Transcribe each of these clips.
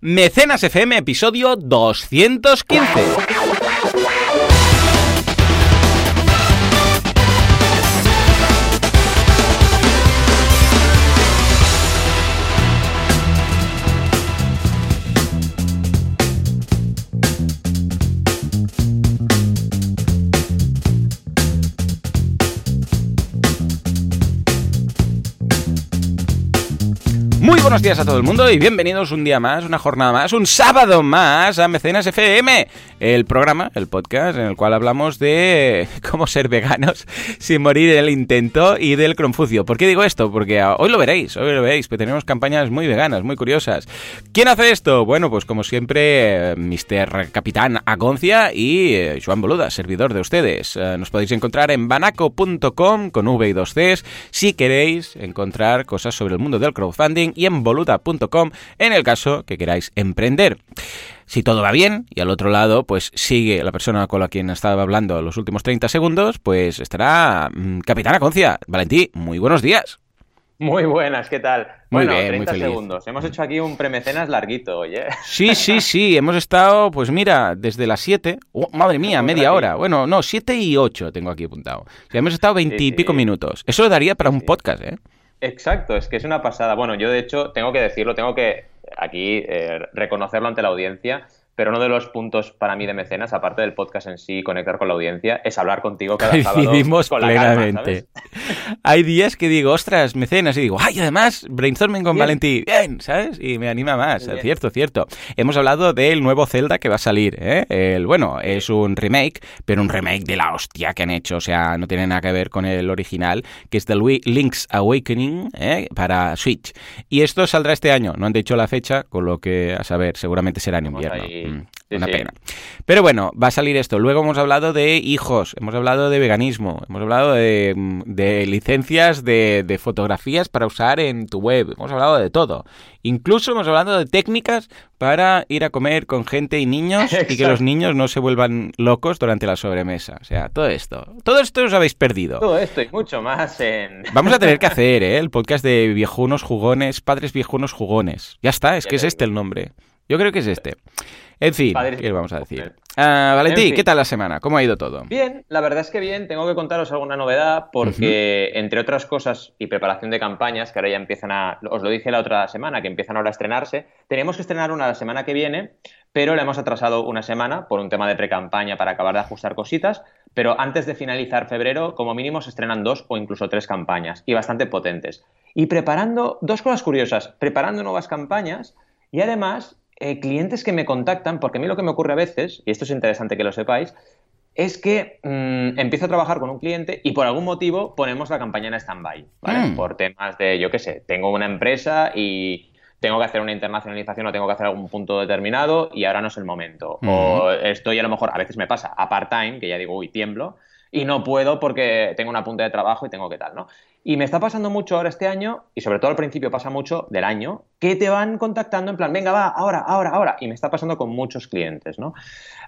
Mecenas FM, episodio 215. Buenos días a todo el mundo y bienvenidos un día más, una jornada más, un sábado más a Mecenas FM, el programa, el podcast en el cual hablamos de cómo ser veganos sin morir en el intento y del Confucio. ¿Por qué digo esto? Porque hoy lo veréis, hoy lo veréis, pero tenemos campañas muy veganas, muy curiosas. ¿Quién hace esto? Bueno, pues como siempre, Mr. Capitán Agoncia y eh, Joan Boluda, servidor de ustedes. Eh, nos podéis encontrar en banaco.com con V y dos Cs si queréis encontrar cosas sobre el mundo del crowdfunding y en voluta.com en el caso que queráis emprender. Si todo va bien y al otro lado pues sigue la persona con la quien estaba hablando los últimos 30 segundos, pues estará mm, Capitana Concia. Valentí, muy buenos días. Muy buenas, ¿qué tal? Muy bueno, bien, 30 muy feliz. segundos. Hemos hecho aquí un premecenas larguito, oye. Sí, sí, sí, hemos estado, pues mira, desde las 7, oh, madre mía, media hora. Bueno, no, 7 y 8 tengo aquí apuntado. O sea, hemos estado 20 y sí. pico minutos. Eso daría para un Sí. podcast, ¿eh? Exacto, es que es una pasada. Bueno, yo de hecho tengo que decirlo, tengo que aquí eh, reconocerlo ante la audiencia, pero uno de los puntos para mí de mecenas, aparte del podcast en sí, conectar con la audiencia, es hablar contigo cada sábado con la calma, plenamente. ¿sabes? Hay días que digo, ostras, mecenas, y digo, ay, además, brainstorming con Bien. Valentí, bien, ¿sabes? Y me anima más, bien. cierto, cierto. Hemos hablado del nuevo Zelda que va a salir, ¿eh? El, bueno, es un remake, pero un remake de la hostia que han hecho, o sea, no tiene nada que ver con el original, que es The Link's Awakening, ¿eh? Para Switch. Y esto saldrá este año, no han dicho la fecha, con lo que, a saber, seguramente será en invierno. ahí. Sí, una pena. Pero bueno, va a salir esto. Luego hemos hablado de hijos, hemos hablado de veganismo, hemos hablado de, mm, de licencias de, de fotografías para usar en tu web, hemos hablado de todo. Incluso hemos hablado de técnicas para ir a comer con gente y niños y que los niños no se vuelvan locos durante la sobremesa. O sea, todo esto. Todo esto os habéis perdido. Todo esto y mucho más en... Vamos a tener que hacer ¿eh? el podcast de viejunos jugones, padres viejunos jugones. Ya está, es Ya que es te este el nombre. Yo creo que es este. En fin, Padres ¿qué les vamos a decir? Ah, Valentí, En fin. ¿qué tal la semana? ¿Cómo ha ido todo? Bien, la verdad es que bien, tengo que contaros alguna novedad porque, entre otras cosas, y preparación de campañas, que ahora ya empiezan a, os lo dije la otra semana, que empiezan ahora a estrenarse, teníamos que estrenar una la semana que viene, pero la hemos atrasado una semana por un tema de pre-campaña para acabar de ajustar cositas, pero antes de finalizar febrero, como mínimo, se estrenan dos o incluso tres campañas, y bastante potentes. Y preparando, dos cosas curiosas, preparando nuevas campañas y además... eh, clientes que me contactan, porque a mí lo que me ocurre a veces, y esto es interesante que lo sepáis, es que mm, empiezo a trabajar con un cliente y por algún motivo ponemos la campaña en stand-by, ¿vale? Mm. Por temas de, yo qué sé, tengo una empresa y tengo que hacer una internacionalización o tengo que hacer algún punto determinado y ahora no es el momento. O estoy a lo mejor, a veces me pasa, a part-time, que ya digo, uy, tiemblo, y no puedo porque tengo una punta de trabajo y tengo que tal, ¿no? Y me está pasando mucho ahora este año, y sobre todo al principio pasa mucho del año, que te van contactando en plan, venga, va, ahora, ahora, ahora. Y me está pasando con muchos clientes, ¿no?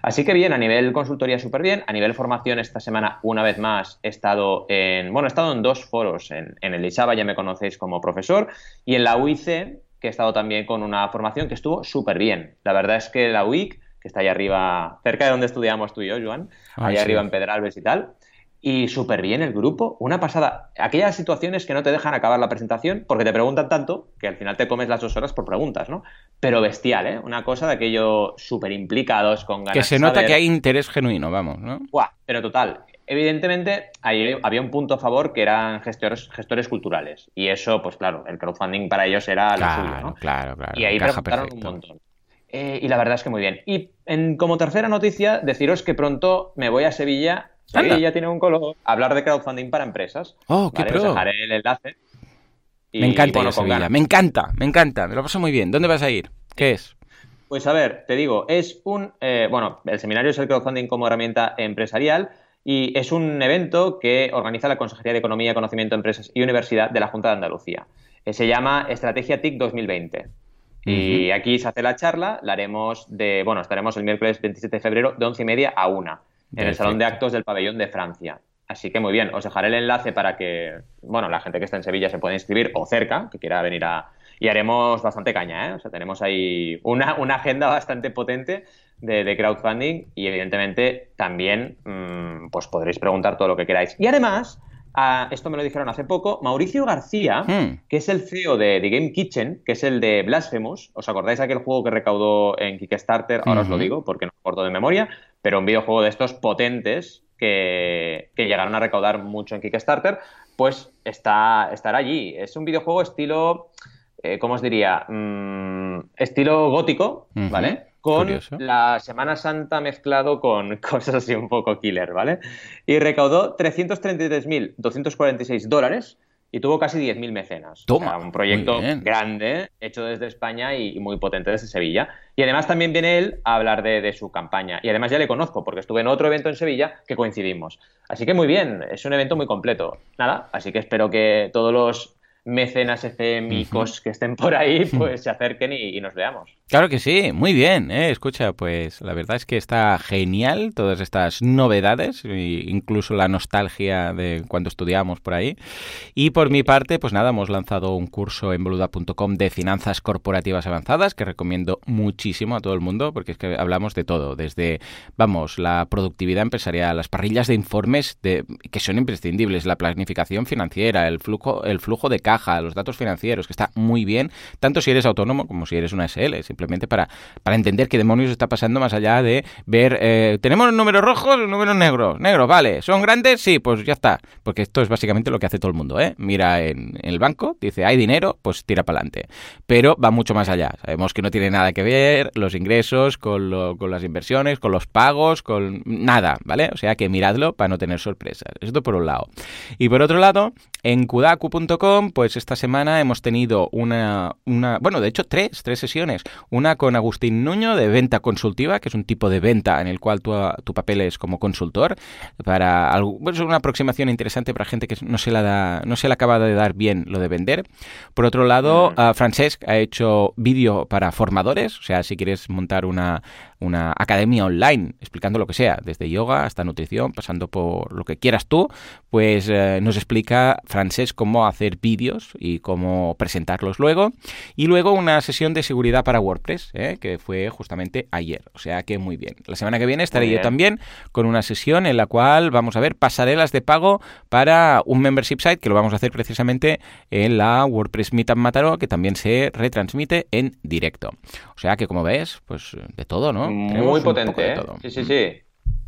Así que bien, a nivel consultoría súper bien, a nivel formación esta semana, una vez más, he estado en, bueno, he estado en dos foros, en, en el ISABA ya me conocéis como profesor, y en la UIC, que he estado también con una formación que estuvo súper bien. La verdad es que la UIC, que está ahí arriba, cerca de donde estudiamos tú y yo, Joan, ahí sí. arriba en Pedralbes y tal, y súper bien el grupo, una pasada. Aquellas situaciones que no te dejan acabar la presentación porque te preguntan tanto que al final te comes las dos horas por preguntas, ¿no? Pero bestial, ¿eh? Una cosa de aquello súper implicados, con ganas Que se nota que hay interés genuino, vamos, ¿no? Buah, pero total. Evidentemente, ahí había un punto a favor que eran gestores, gestores culturales. Y eso, pues claro, el crowdfunding para ellos era lo Claro, suyo, ¿no? claro, claro. Y ahí preguntaron un perfecto. montón. Eh, y la verdad es que muy bien. Y en- como tercera noticia, deciros que pronto me voy a Sevilla. Anda. Sevilla tiene un color. hablar de crowdfunding para empresas. Oh, qué ¿vale? Os pro. dejaré el enlace. Y, Me encanta bueno, con Sevilla, ganas. me encanta, me encanta, me lo paso muy bien. ¿Dónde vas a ir? ¿Qué es? Pues a ver, te digo, es un. eh, bueno, el seminario es el crowdfunding como herramienta empresarial y es un evento que organiza la Consejería de Economía, Conocimiento, Empresas y Universidad de la Junta de Andalucía. Eh, se llama Estrategia TIC 2020. Y aquí se hace la charla, la haremos de. Bueno, estaremos el miércoles 27 de febrero de 11 y media a 1 en el. Salón de Actos del Pabellón de Francia. Así que muy bien, os dejaré el enlace para que, bueno, la gente que está en Sevilla se pueda inscribir o cerca, que quiera venir a... y haremos bastante caña, ¿eh? O sea, tenemos ahí una, una agenda bastante potente de, crowdfunding y evidentemente también mm, pues podréis preguntar todo lo que queráis. Y además, esto me lo dijeron hace poco, Mauricio García, hmm. que es el CEO de The Game Kitchen, que es el de Blasphemous, ¿os acordáis aquel juego que recaudó en Kickstarter? Ahora os lo digo porque no me acuerdo de memoria, pero un videojuego de estos potentes que, llegaron a recaudar mucho en Kickstarter, pues está, estará allí. Es un videojuego estilo, eh, ¿cómo os diría? Mm, estilo gótico, ¿vale? Con la Semana Santa mezclado con cosas así un poco killer, ¿vale? Y recaudó 333.246 dólares y tuvo casi 10.000 mecenas. Toma, un proyecto grande, hecho desde España y, muy potente desde Sevilla. Y además también viene él a hablar de, de, su campaña. Y además ya le conozco, porque estuve en otro evento en Sevilla que coincidimos. Así que muy bien, es un evento muy completo. Nada, así que espero que todos los mecenas FMicos que estén por ahí, pues se acerquen y, nos veamos. Claro que sí, muy bien, ¿eh? escucha, pues la verdad es que está genial todas estas novedades, incluso la nostalgia de cuando estudiamos por ahí. Y por mi parte, pues nada, hemos lanzado un curso en boluda.com de finanzas corporativas avanzadas que recomiendo muchísimo a todo el mundo porque es que hablamos de todo, desde, vamos, la productividad empresarial, las parrillas de informes de, que son imprescindibles, la planificación financiera, el flujo, el flujo de caja, los datos financieros, que está muy bien, tanto si eres autónomo como si eres una SL, simplemente para, para entender qué demonios está pasando más allá de ver, eh, tenemos números rojos, números negros, negros, vale, ¿son grandes? Sí, pues ya está, porque esto es básicamente lo que hace todo el mundo, ¿eh? Mira en, el banco, dice, hay dinero, pues tira para adelante, pero va mucho más allá, sabemos que no tiene nada que ver los ingresos con, con las inversiones, con los pagos, con nada, ¿vale? O sea que miradlo para no tener sorpresas, esto por un lado. Y por otro lado, en kudaku.com, pues esta semana hemos tenido una, una, bueno, de hecho tres, tres sesiones. Una con Agustín Nuño de venta consultiva, que es un tipo de venta en el cual tu, tu papel es como consultor, para algo, bueno, es una aproximación interesante para gente que no se la da, no se le acaba de dar bien lo de vender. Por otro lado, uh, Francesc ha hecho vídeo para formadores, o sea, si quieres montar una, una academia online explicando lo que sea, desde yoga hasta nutrición, pasando por lo que quieras tú, pues eh, nos explica Francés cómo hacer vídeos y cómo presentarlos luego. Y luego una sesión de seguridad para WordPress, ¿eh? que fue justamente ayer. O sea que muy bien. La semana que viene estaré yo también con una sesión en la cual vamos a ver pasarelas de pago para un membership site, que lo vamos a hacer precisamente en la WordPress Meetup Mataró, que también se retransmite en directo. O sea que como ves, pues de todo, ¿no? Muy potente, ¿eh? Sí, sí, sí.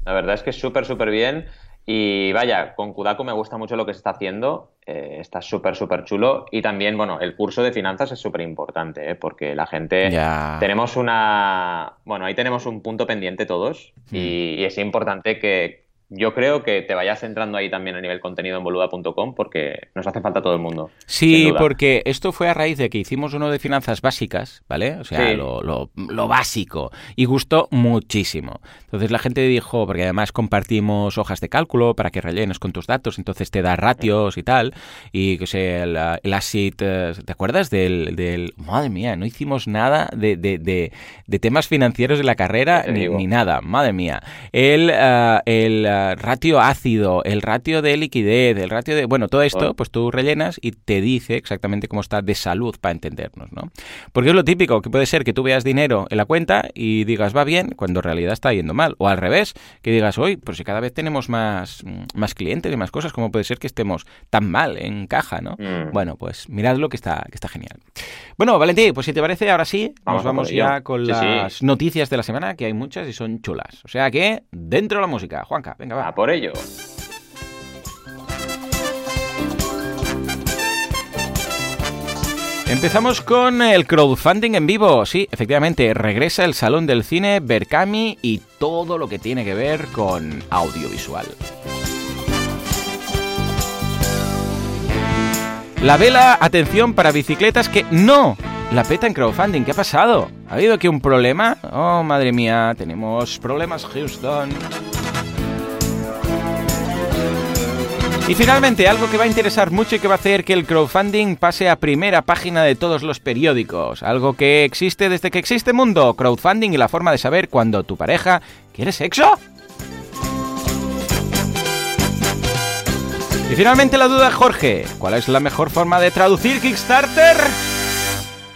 La verdad es que es súper, súper bien. Y vaya, con Kudaku me gusta mucho lo que se está haciendo. Eh, está súper, súper chulo. Y también, bueno, el curso de finanzas es súper importante, ¿eh? porque la gente. Tenemos una. Bueno, ahí tenemos un punto pendiente todos. Mm. y, es importante que, yo creo que te vayas centrando ahí también a nivel contenido en boluda.com porque nos hace falta todo el mundo. Sí, porque esto fue a raíz de que hicimos uno de finanzas básicas, ¿vale? O sea, lo, lo, básico. Y gustó muchísimo. Entonces la gente dijo, porque además compartimos hojas de cálculo para que rellenes con tus datos, entonces te da ratios y tal. Y que sé, el, el ASIT, eh, ¿te acuerdas del, del, Madre mía, no hicimos nada de, de, de, temas financieros de la carrera ni, ni, nada, madre mía. El, uh, el ratio ácido, el ratio de liquidez, el ratio de... Bueno, todo esto, pues tú rellenas y te dice exactamente cómo está de salud para entendernos, ¿no? Porque es lo típico, que puede ser que tú veas dinero en la cuenta y digas va bien, cuando en realidad está yendo mal. O al revés, que digas, hoy, pues si cada vez tenemos más, más clientes y más cosas, ¿cómo puede ser que estemos tan mal en caja, ¿no? Mm. Bueno, pues miradlo que está, que está genial. Bueno, Valentín, pues si te parece, ahora sí, vamos nos vamos ya con las noticias de la semana, que hay muchas y son chulas. O sea que, dentro de la música. Juanca, venga, va. Por ello. Empezamos con el crowdfunding en vivo. Sí, efectivamente, regresa el Salón del Cine, Berkami y todo lo que tiene que ver con audiovisual. La vela, atención para bicicletas que no la peta en crowdfunding. ¿Qué ha pasado? ¿Ha habido aquí un problema? Oh, madre mía, tenemos problemas, Houston. Y finalmente, algo que va a interesar mucho y que va a hacer que el crowdfunding pase a primera página de todos los periódicos. Algo que existe desde que existe mundo. Crowdfunding y la forma de saber cuando tu pareja quiere sexo. Y finalmente la duda, Jorge. ¿Cuál es la mejor forma de traducir Kickstarter?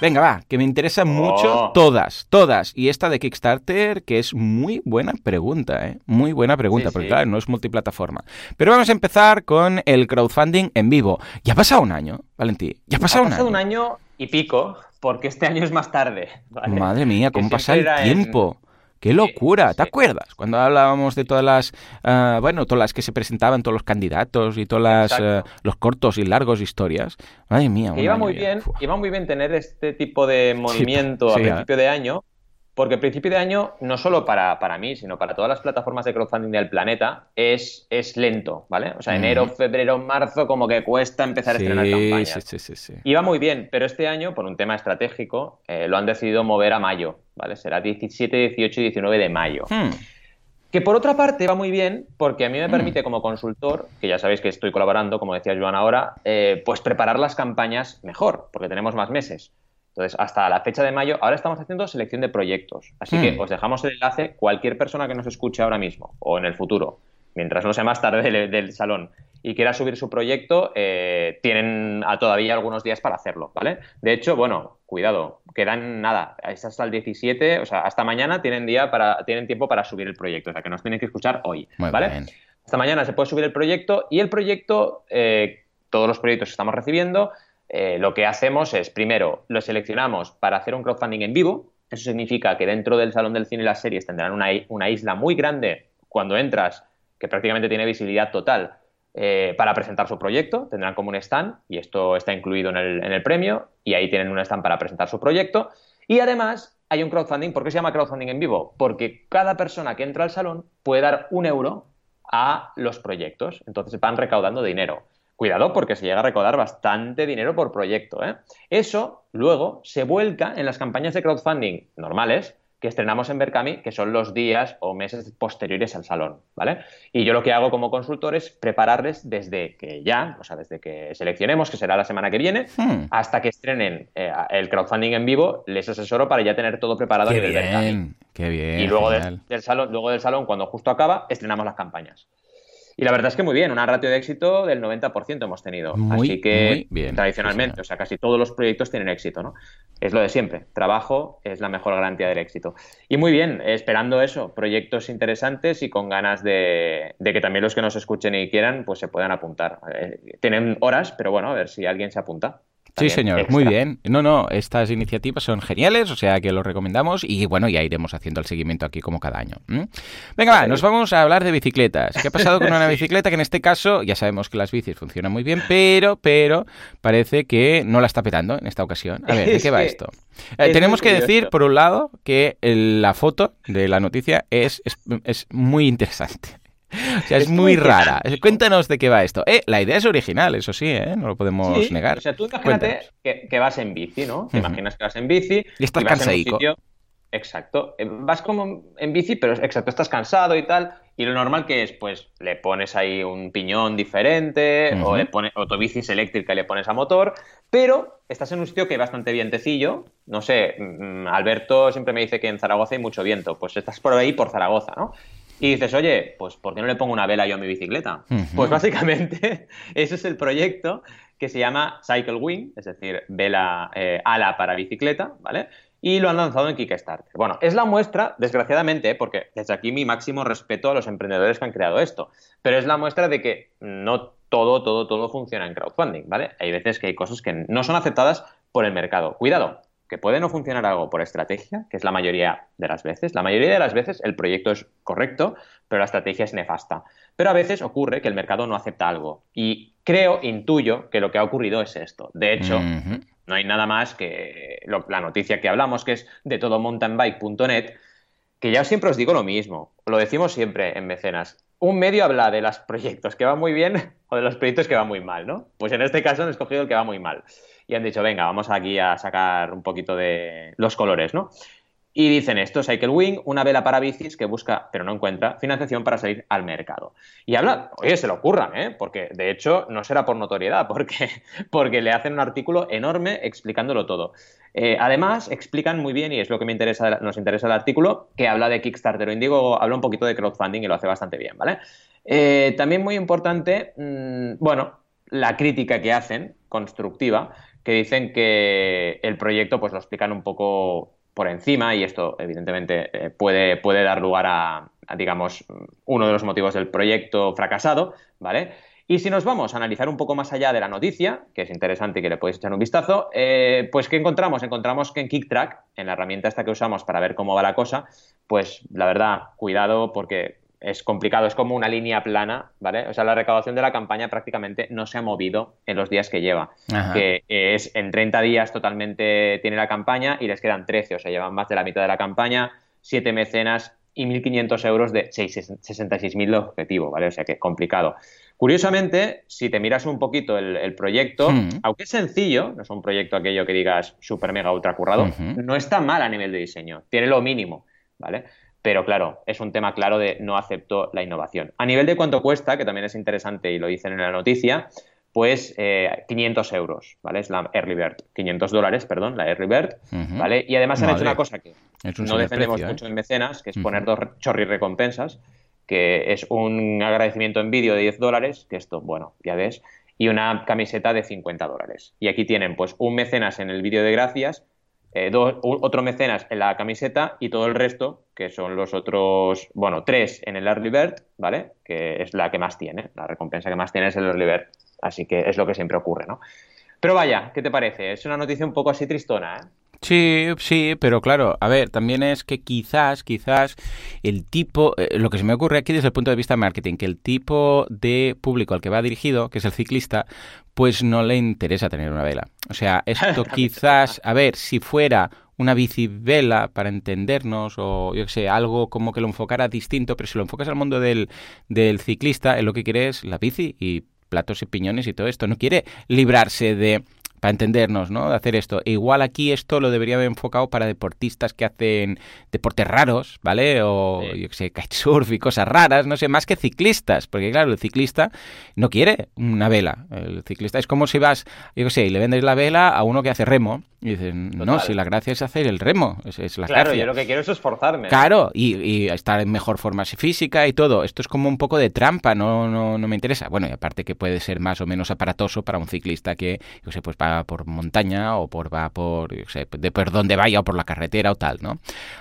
Venga, va, que me interesan mucho Oh. todas, todas. Y esta de Kickstarter, que es muy buena pregunta, ¿eh? Muy buena pregunta, Sí, porque sí. claro, no es multiplataforma. Pero vamos a empezar con el crowdfunding en vivo. Ya ha pasado un año, Valentí. Ya ha pasado, ha pasado un un año. año y pico, porque este año es más tarde. ¿vale? Madre mía, cómo pasa el en- tiempo. ¡Qué locura! ¿Te acuerdas? Cuando hablábamos de todas las, ah, bueno, todas las que se presentaban, todos los candidatos y todas las, ah, los cortos y largos historias. Madre mía. Que iba muy bien, iba muy bien tener este tipo de movimiento sí, a principio de año, porque a principio de año, no solo para, para mí, sino para todas las plataformas de crowdfunding del planeta, es, es lento, ¿vale? O sea, enero, febrero, marzo, como que cuesta empezar a estrenar campañas. sí, sí, sí, sí. Iba muy bien, pero este año, por un tema estratégico, eh, lo han decidido mover a mayo, ¿vale? Será 17, 18 y 19 de mayo. Hmm. Que por otra parte va muy bien porque a mí me Mm. permite como consultor, que ya sabéis que estoy colaborando, como decía Joan ahora, eh, pues preparar las campañas mejor, porque tenemos más meses. Entonces, hasta la fecha de mayo, ahora estamos haciendo selección de proyectos. Así que Mm. os dejamos el enlace, cualquier persona que nos escuche ahora mismo o en el futuro, mientras no sea más tarde del, del salón, y quiera subir su proyecto, eh, tienen a todavía algunos días para hacerlo, ¿vale? De hecho, bueno, cuidado, quedan nada, es hasta el 17, o sea, hasta mañana tienen día para, tienen tiempo para subir el proyecto, o sea, que nos tienen que escuchar hoy, Muy ¿vale? bien. Hasta mañana se puede subir el proyecto y el proyecto, eh, todos los proyectos que estamos recibiendo, eh, lo que hacemos es, primero, lo seleccionamos para hacer un crowdfunding en vivo. Eso significa que dentro del Salón del Cine y las series tendrán una, isla muy grande cuando entras, que prácticamente tiene visibilidad total, eh, para presentar su proyecto. Tendrán como un stand, y esto está incluido en el, en el premio, y ahí tienen un stand para presentar su proyecto. Y además hay un crowdfunding. ¿Por qué se llama crowdfunding en vivo? Porque cada persona que entra al salón puede dar un euro a los proyectos. Entonces van recaudando dinero. Cuidado porque se llega a recaudar bastante dinero por proyecto. ¿eh? Eso luego se vuelca en las campañas de crowdfunding normales que estrenamos en Berkami, que son los días o meses posteriores al salón, ¿vale? Y yo lo que hago como consultor es prepararles desde que ya, o sea, desde que seleccionemos, que será la semana que viene, Hmm. hasta que estrenen eh, el crowdfunding en vivo, les asesoro para ya tener todo preparado Qué nivel Berkami. bien, qué bien. Y luego del salón, luego del salón, cuando justo acaba, estrenamos las campañas. Y la verdad es que muy bien, una ratio de éxito del 90% hemos tenido. Muy, Así que muy bien. tradicionalmente, Sí, o sea, casi todos los proyectos tienen éxito, ¿no? Es lo de siempre. Trabajo es la mejor garantía del éxito. Y muy bien, esperando eso, proyectos interesantes y con ganas de, de que también los que nos escuchen y quieran, pues se puedan apuntar. Eh, tienen horas, pero bueno, a ver si alguien se apunta. Sí, señor, extra. muy bien. No, no, estas iniciativas son geniales, o sea que lo recomendamos y bueno, ya iremos haciendo el seguimiento aquí como cada año. Venga, va, nos vamos a hablar de bicicletas. ¿Qué ha pasado con una bicicleta que en este caso, ya sabemos que las bicis funcionan muy bien, pero, pero parece que no la está petando en esta ocasión? A ver, ¿de qué va esto? Eh, tenemos que decir, por un lado, que el- la foto de la noticia es, es, es muy interesante. O sea, es, Es muy muy rara. Cuéntanos de qué va esto. Eh, la idea es original, eso sí, ¿eh? no lo podemos Sí, negar. O sea, tú imagínate que, que vas en bici, ¿no? Te imaginas que vas en bici Y estás vas en un cansaico. sitio- Exacto. Eh, Vas como en bici, pero exacto, estás cansado y tal. Y lo normal que es, pues, le pones ahí un piñón diferente, o le pones, o tu bici es eléctrica y le pones a motor, pero estás en un sitio que hay bastante vientecillo. No sé, mm, Alberto siempre me dice que en Zaragoza hay mucho viento. Pues estás por ahí por Zaragoza, ¿no? Y dices, oye, pues ¿por qué no le pongo una vela yo a mi bicicleta? Pues básicamente ese es el proyecto que se llama Cycle Wing, es decir, vela eh, ala para bicicleta, ¿vale? Y lo han lanzado en Kickstarter. Bueno, es la muestra, desgraciadamente, ¿eh? porque desde aquí mi máximo respeto a los emprendedores que han creado esto, pero es la muestra de que no todo, todo, todo funciona en crowdfunding, ¿vale? Hay veces que hay cosas que no son aceptadas por el mercado. Cuidado, que puede no funcionar algo por estrategia, que es la mayoría de las veces. La mayoría de las veces el proyecto es correcto, pero la estrategia es nefasta. Pero a veces ocurre que el mercado no acepta algo. Y creo, intuyo, que lo que ha ocurrido es esto. De hecho, no hay nada más que lo- la noticia que hablamos, que es de todomountainbike.net, que ya siempre os digo lo mismo, lo decimos siempre en mecenas. Un medio habla de los proyectos que van muy bien o de los proyectos que van muy mal, ¿no? Pues en este caso han escogido el que va muy mal. Y han dicho, venga, vamos aquí a sacar un poquito de los colores, ¿no? Y dicen esto, Cycle Wing, una vela para bicis que busca, pero no encuentra, financiación para salir al mercado. Y habla, oye, se lo ocurran, ¿eh? Porque de hecho no será por notoriedad, porque, porque le hacen un artículo enorme explicándolo todo. Eh, además, explican muy bien, y es lo que me interesa, nos interesa el artículo, que habla de Kickstarter o Indigo, habla un poquito de crowdfunding y lo hace bastante bien, ¿vale? Eh, también muy importante, mmm, bueno, la crítica que hacen, constructiva, que dicen que el proyecto pues lo explican un poco por encima y esto evidentemente eh, puede, puede dar lugar a, digamos, uno de los motivos del proyecto fracasado, ¿vale? Y si nos vamos a analizar un poco más allá de la noticia, que es interesante y que le podéis echar un vistazo, eh, pues ¿qué encontramos? Encontramos que en KickTrack, en la herramienta esta que usamos para ver cómo va la cosa, pues la verdad, cuidado porque es complicado, es como una línea plana, ¿vale? O sea, la recaudación de la campaña prácticamente no se ha movido en los días que lleva, que es en 30 días totalmente tiene la campaña y les quedan 13, o sea, llevan más de la mitad de la campaña, 7 mecenas y 1.500 euros de 66.000 de objetivo, ¿vale? O sea, que es complicado. Curiosamente, si te miras un poquito el, proyecto, aunque es sencillo, no es un proyecto aquello que digas super mega ultra currado, no está mal a nivel de diseño, tiene lo mínimo, ¿vale? Pero claro, es un tema claro de no acepto la innovación. A nivel de cuánto cuesta, que también es interesante y lo dicen en la noticia, pues 500 eh, euros, ¿vale? Es la Early Bird, 500 dólares, perdón, la Early Bird, ¿vale? Y además han hecho una cosa que no defendemos ¿eh? mucho en mecenas, que es poner dos chorri recompensas, que es un agradecimiento en vídeo de 10 dólares, que esto, bueno, ya ves, y una camiseta de 50 dólares. Y aquí tienen pues un mecenas en el vídeo de gracias, eh, otro mecenas en la camiseta y todo el resto, que son los otros, bueno, tres en el Early Bird, ¿vale? Que es la que más tiene, la recompensa que más tiene es el Early Bird. Así que es lo que siempre ocurre, ¿no? Pero vaya, ¿qué te parece? Es una noticia un poco así tristona, ¿eh? Sí, sí, pero claro, a ver, también es que quizás, quizás el tipo, eh, lo que se me ocurre aquí desde el punto de vista de marketing, que el tipo de público al que va dirigido, que es el ciclista, pues no le interesa tener una vela. O sea, esto quizás, a ver, si fuera una bicivela para entendernos o yo qué sé, algo como que lo enfocara distinto, pero si lo enfocas al mundo del, del ciclista, él lo que quiere es la bici y platos y piñones y todo esto. No quiere librarse de para entendernos, ¿no? De hacer esto. E igual aquí esto lo debería haber enfocado para deportistas que hacen deportes raros, ¿vale? O yo qué sé, kitesurf y cosas raras, no sé, más que ciclistas, porque claro, el ciclista no quiere una vela. El ciclista es como si vas, yo qué sé, y le vendes la vela a uno que hace remo y dicen, no, si la gracia es hacer el remo, es, la claro, gracia. yo lo que quiero es esforzarme. Claro, y, estar en mejor forma física y todo. Esto es como un poco de trampa, no, no, no me interesa. Bueno, y aparte que puede ser más o menos aparatoso para un ciclista que, yo sé, pues va por montaña o por va por, yo sé, de por donde vaya o por la carretera o tal, ¿no?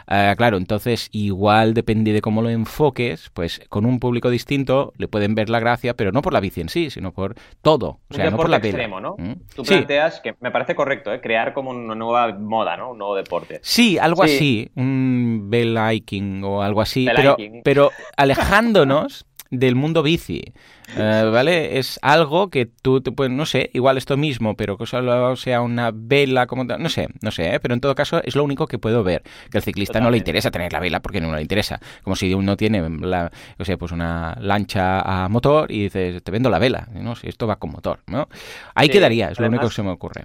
Eh, claro, entonces igual depende de cómo lo enfoques, pues con un público distinto le pueden ver la gracia, pero no por la bici en sí, sino por todo. O sea, no por la extremo, ¿no? ¿Mm? Tú planteas que me parece correcto, ¿eh? crear como una nueva moda, ¿no? Un nuevo deporte. Sí, algo así, un bell hiking o algo así, pero, pero alejándonos del mundo bici. Eh, ¿Vale? Es algo que tú te puedes, no sé, igual esto mismo, pero que solo sea una vela, como no sé, no sé, ¿eh? pero en todo caso es lo único que puedo ver. Que al ciclista no le interesa tener la vela porque no le interesa. Como si uno tiene, la, o sea, pues una lancha a motor y dices, te vendo la vela, ¿no? Si esto va con motor, ¿no? Ahí quedaría, es lo único que se me ocurre.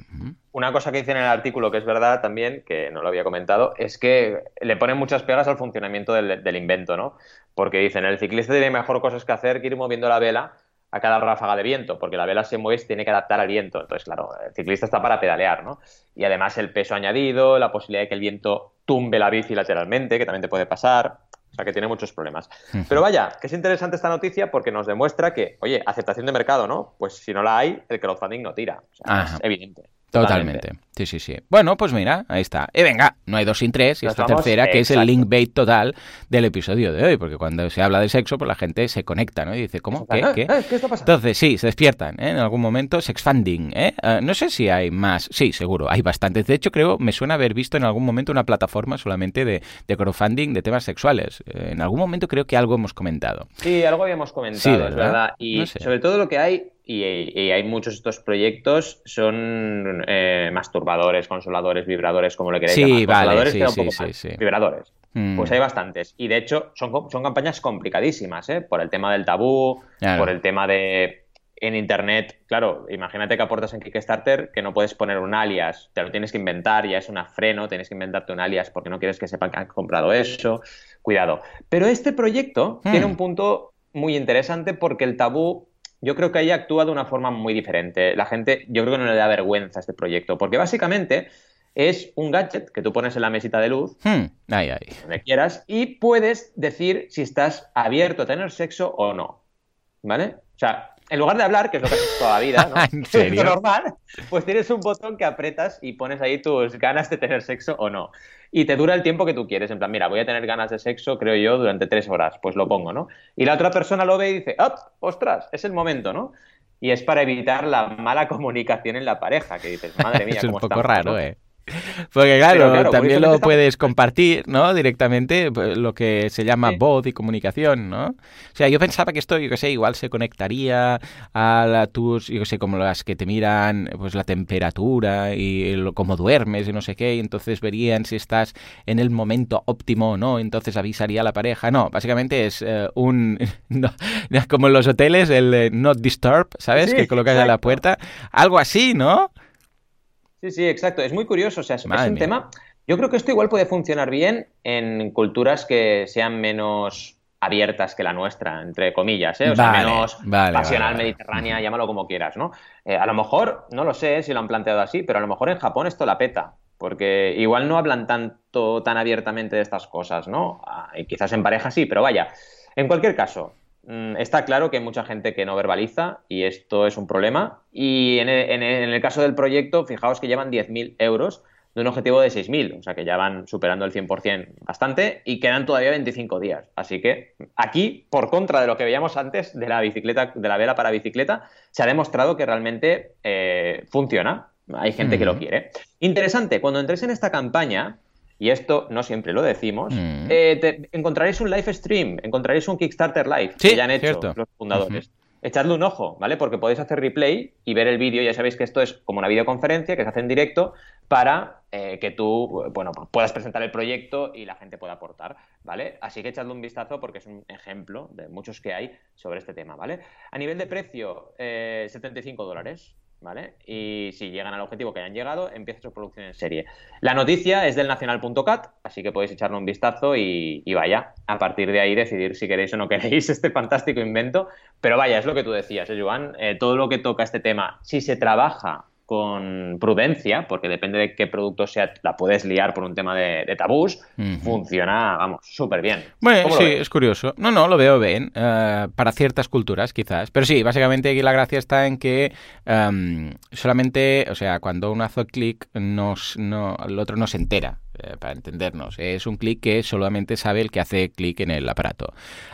Una cosa que dice en el artículo que es verdad también, que no lo había comentado, es que le ponen muchas pegas al funcionamiento del, del invento, ¿no? Porque dicen, el ciclista tiene mejor cosas que hacer que ir moviendo la vela a cada ráfaga de viento, porque la vela se mueve y tiene que adaptar al viento. Entonces, claro, el ciclista está para pedalear, ¿no? Y además el peso añadido, la posibilidad de que el viento tumbe la bici lateralmente, que también te puede pasar. O sea, que tiene muchos problemas. Pero vaya, que es interesante esta noticia porque nos demuestra que, oye, aceptación de mercado, ¿no? Pues si no la hay, el crowdfunding no tira. O sea, es evidente. Totalmente. Sí, sí, sí. Bueno, pues mira, ahí está. Y venga, no hay dos sin tres. Y esta tercera, que es el link bait total del episodio de hoy. Porque cuando se habla de sexo, pues la gente se conecta, ¿no? Y dice, ¿cómo? ¿Qué? ¿Qué? ¿Qué está pasando? Entonces, sí, se despiertan, ¿eh? En algún momento, sexfunding, ¿eh? ¿eh? no sé si hay más. Sí, seguro, hay bastantes. De hecho, creo, me suena haber visto en algún momento una plataforma solamente de, de crowdfunding de temas sexuales. Eh, en algún momento creo que algo hemos comentado. Sí, algo habíamos comentado, es verdad. Y sobre todo lo que hay y, hay muchos de estos proyectos son eh, consoladores, vibradores, como le queráis sí, llamar. Vale, sí, Vibradores. Mm. Pues hay bastantes. Y de hecho son, son campañas complicadísimas, ¿eh? Por el tema del tabú, por el tema de... En Internet, claro, imagínate que aportas en Kickstarter que no puedes poner un alias, te lo tienes que inventar, ya es un freno, tienes que inventarte un alias porque no quieres que sepan que has comprado eso. Cuidado. Pero este proyecto tiene mm. un punto muy interesante porque el tabú yo creo que ahí actúa de una forma muy diferente. La gente, yo creo que no le da vergüenza a este proyecto, porque básicamente es un gadget que tú pones en la mesita de luz, hmm. donde quieras, y puedes decir si estás abierto a tener sexo o no. ¿Vale? O sea, en lugar de hablar, que es lo que haces toda la vida, ¿no? ¿En serio? Normal, pues tienes un botón que apretas y pones ahí tus ganas de tener sexo o no. Y te dura el tiempo que tú quieres. En plan, mira, voy a tener ganas de sexo, creo yo, durante tres horas. Pues lo pongo, ¿no? Y la otra persona lo ve y dice, ¡ah! ¡Ostras! Es el momento, ¿no? Y es para evitar la mala comunicación en la pareja, que dices, madre mía, es un cómo poco estamos, raro, ¿no? ¿eh? Porque claro, Pero, claro, también lo está- puedes compartir, ¿no? Directamente, pues, lo que se llama Sí. voz y comunicación, ¿no? O sea, yo pensaba que esto, yo qué sé, igual se conectaría a la- tus, yo qué sé, como las que te miran, pues la temperatura y lo- cómo duermes y no sé qué, y entonces verían si estás en el momento óptimo o no, entonces avisaría a la pareja. No, básicamente es eh, un, no, como en los hoteles, el eh, not disturb, ¿sabes? Sí, que colocas en la exacto. puerta. Algo así, ¿no? Sí, sí, exacto. Es muy curioso. O sea, es, un mía. tema. Yo creo que esto igual puede funcionar bien en culturas que sean menos abiertas que la nuestra, entre comillas, ¿eh? O sea, menos vale, pasional, vale, mediterránea, llámalo como quieras, ¿no? Eh, a lo mejor, no lo sé si lo han planteado así, pero a lo mejor en Japón esto la peta. Porque igual no hablan tanto, tan abiertamente de estas cosas, ¿no? Ah, y quizás en pareja sí, pero vaya. En cualquier caso, está claro que hay mucha gente que no verbaliza y esto es un problema. Y en el, en el- caso del proyecto, fijaos que llevan 10.000 euros de un objetivo de 6.000, o sea que ya van superando el 100% bastante y quedan todavía 25 días. Así que aquí, por contra de lo que veíamos antes de la bicicleta, de la vela para bicicleta, se ha demostrado que realmente eh, funciona. Hay gente que lo quiere. Interesante, cuando entres en esta campaña, y esto no siempre lo decimos, Mm. eh, te- encontraréis un live stream, encontraréis un Kickstarter live Sí, que ya han hecho cierto. los fundadores. Echadle un ojo, ¿vale? Porque podéis hacer replay y ver el vídeo. Ya sabéis que esto es como una videoconferencia que se hace en directo para eh, que tú, bueno, puedas presentar el proyecto y la gente pueda aportar, ¿vale? Así que echadle un vistazo porque es un ejemplo de muchos que hay sobre este tema, ¿vale? A nivel de precio, eh, 75 dólares, ¿vale? Y si llegan al objetivo que hayan llegado, empieza su producción en serie. La noticia es del nacional.cat, así que podéis echarle un vistazo y, vaya, a partir de ahí decidir si queréis o no queréis este fantástico invento. Pero vaya, es lo que tú decías, ¿eh, Joan? Eh, todo lo que toca este tema, si se trabaja con prudencia, porque depende de qué producto sea, la puedes liar por un tema de, de tabús, funciona, vamos, súper bien. Bueno, ¿Cómo lo sí, es curioso. No, no, lo veo bien. eh, para ciertas culturas, quizás. Pero sí, básicamente aquí la gracia está en que em, solamente, o sea, cuando uno hace clic, no, el otro no se entera. Eh, para entendernos, es un clic que solamente sabe el que hace clic en el aparato.